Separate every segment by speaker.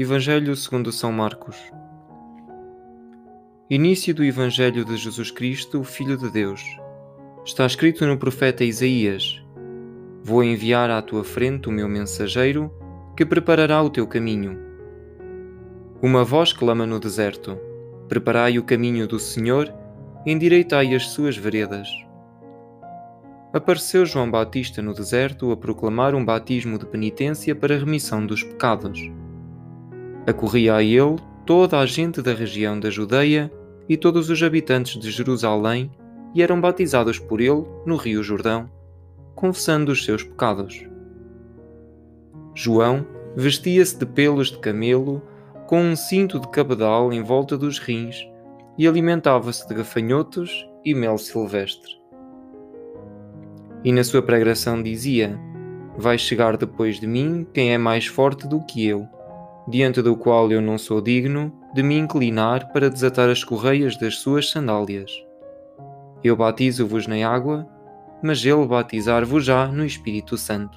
Speaker 1: Evangelho segundo São Marcos. Início do Evangelho de Jesus Cristo, Filho de Deus. Está escrito no profeta Isaías: Vou enviar à tua frente o meu mensageiro, que preparará o teu caminho. Uma voz clama no deserto: Preparai o caminho do Senhor, endireitai as suas veredas. Apareceu João Batista no deserto a proclamar um batismo de penitência para a remissão dos pecados Acorria a ele toda a gente da região da Judeia e todos os habitantes de Jerusalém e eram batizados por ele no Rio Jordão, confessando os seus pecados. João vestia-se de pelos de camelo, com um cinto de cabedal em volta dos rins e alimentava-se de gafanhotos e mel silvestre. E na sua pregação dizia: Vai chegar depois de mim quem é mais forte do que eu diante do qual eu não sou digno de me inclinar para desatar as correias das suas sandálias. Eu batizo-vos na água, mas ele batizar-vos-á no Espírito Santo.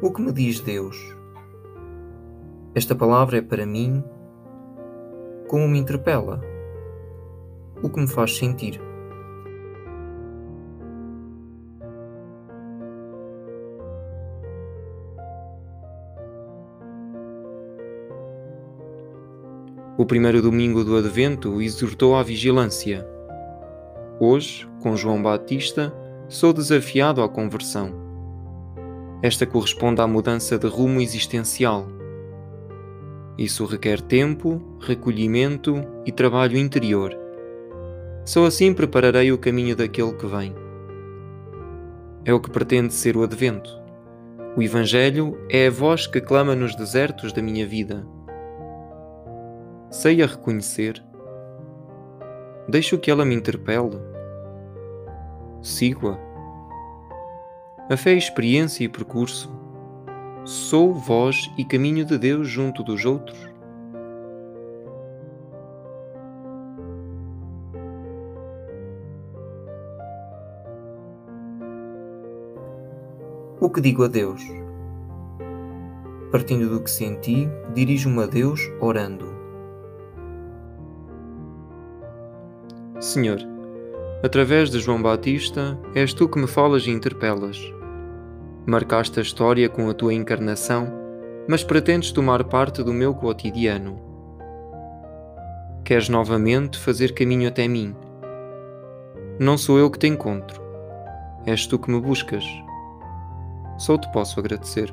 Speaker 2: O que me diz Deus? Esta palavra é para mim como me interpela, o que me faz sentir.
Speaker 1: O primeiro domingo do Advento exortou à vigilância. Hoje, com João Batista, sou desafiado à conversão. Esta corresponde à mudança de rumo existencial isso requer tempo, recolhimento e trabalho interior. Só assim prepararei o caminho daquele que vem. É o que pretende ser o Advento. O Evangelho é a voz que clama nos desertos da minha vida. Sei a reconhecer. Deixo que ela me interpele. Sigo-a. A fé é experiência e percurso Sou voz e caminho de Deus junto dos outros?
Speaker 2: O que digo a Deus? Partindo do que senti, dirijo-me a Deus orando.
Speaker 1: Senhor, através de João Batista, és tu que me falas e interpelas Marcaste a história com a tua encarnação, mas pretendes tomar parte do meu cotidiano. Queres novamente fazer caminho até mim. Não sou eu que te encontro, és tu que me buscas. Só te posso agradecer.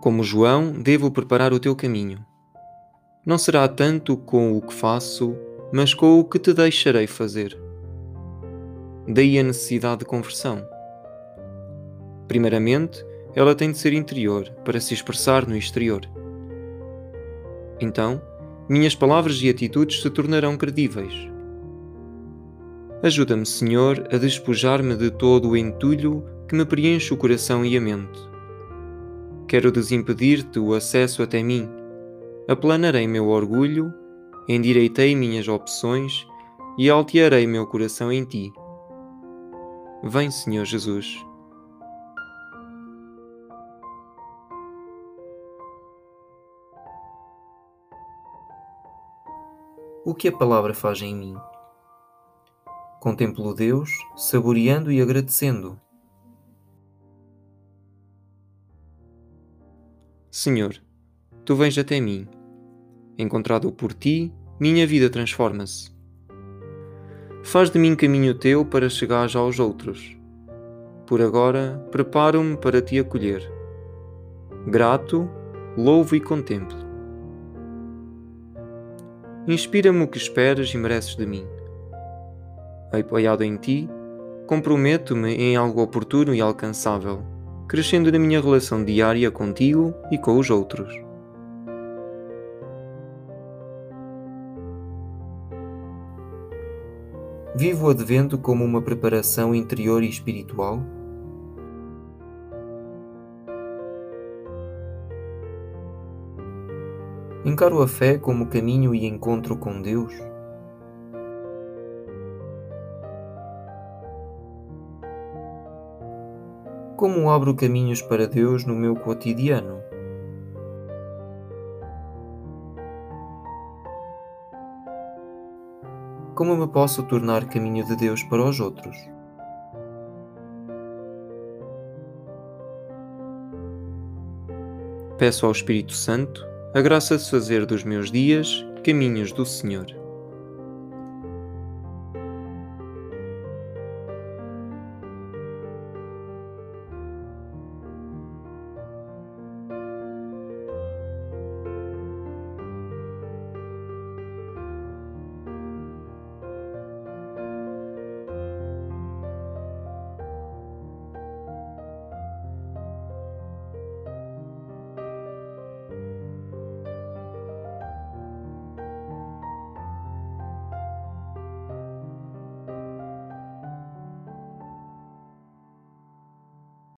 Speaker 1: Como João, devo preparar o teu caminho. Não será tanto com o que faço, mas com o que te deixarei fazer. Daí a necessidade de conversão. Primeiramente, ela tem de ser interior para se expressar no exterior. Então, minhas palavras e atitudes se tornarão credíveis. Ajuda-me, Senhor, a despojar-me de todo o entulho que me preenche o coração e a mente. Quero desimpedir-te o acesso até mim. Aplanarei meu orgulho, endireitei minhas opções e altearei meu coração em ti. Vem, Senhor Jesus.
Speaker 2: O que a palavra faz em mim? Contemplo Deus, saboreando e agradecendo.
Speaker 1: Senhor, tu vens até mim. Encontrado por ti, minha vida transforma-se. Faz de mim caminho teu para chegares aos outros. Por agora, preparo-me para te acolher. Grato, louvo e contemplo. Inspira-me o que esperas e mereces de mim. Apoiado em ti, comprometo-me em algo oportuno e alcançável, crescendo na minha relação diária contigo e com os outros.
Speaker 2: Vivo o Advento como uma preparação interior e espiritual? Encaro a fé como caminho e encontro com Deus? Como abro caminhos para Deus no meu cotidiano? Como me posso tornar caminho de Deus para os outros?
Speaker 1: Peço ao Espírito Santo a graça de fazer dos meus dias caminhos do Senhor.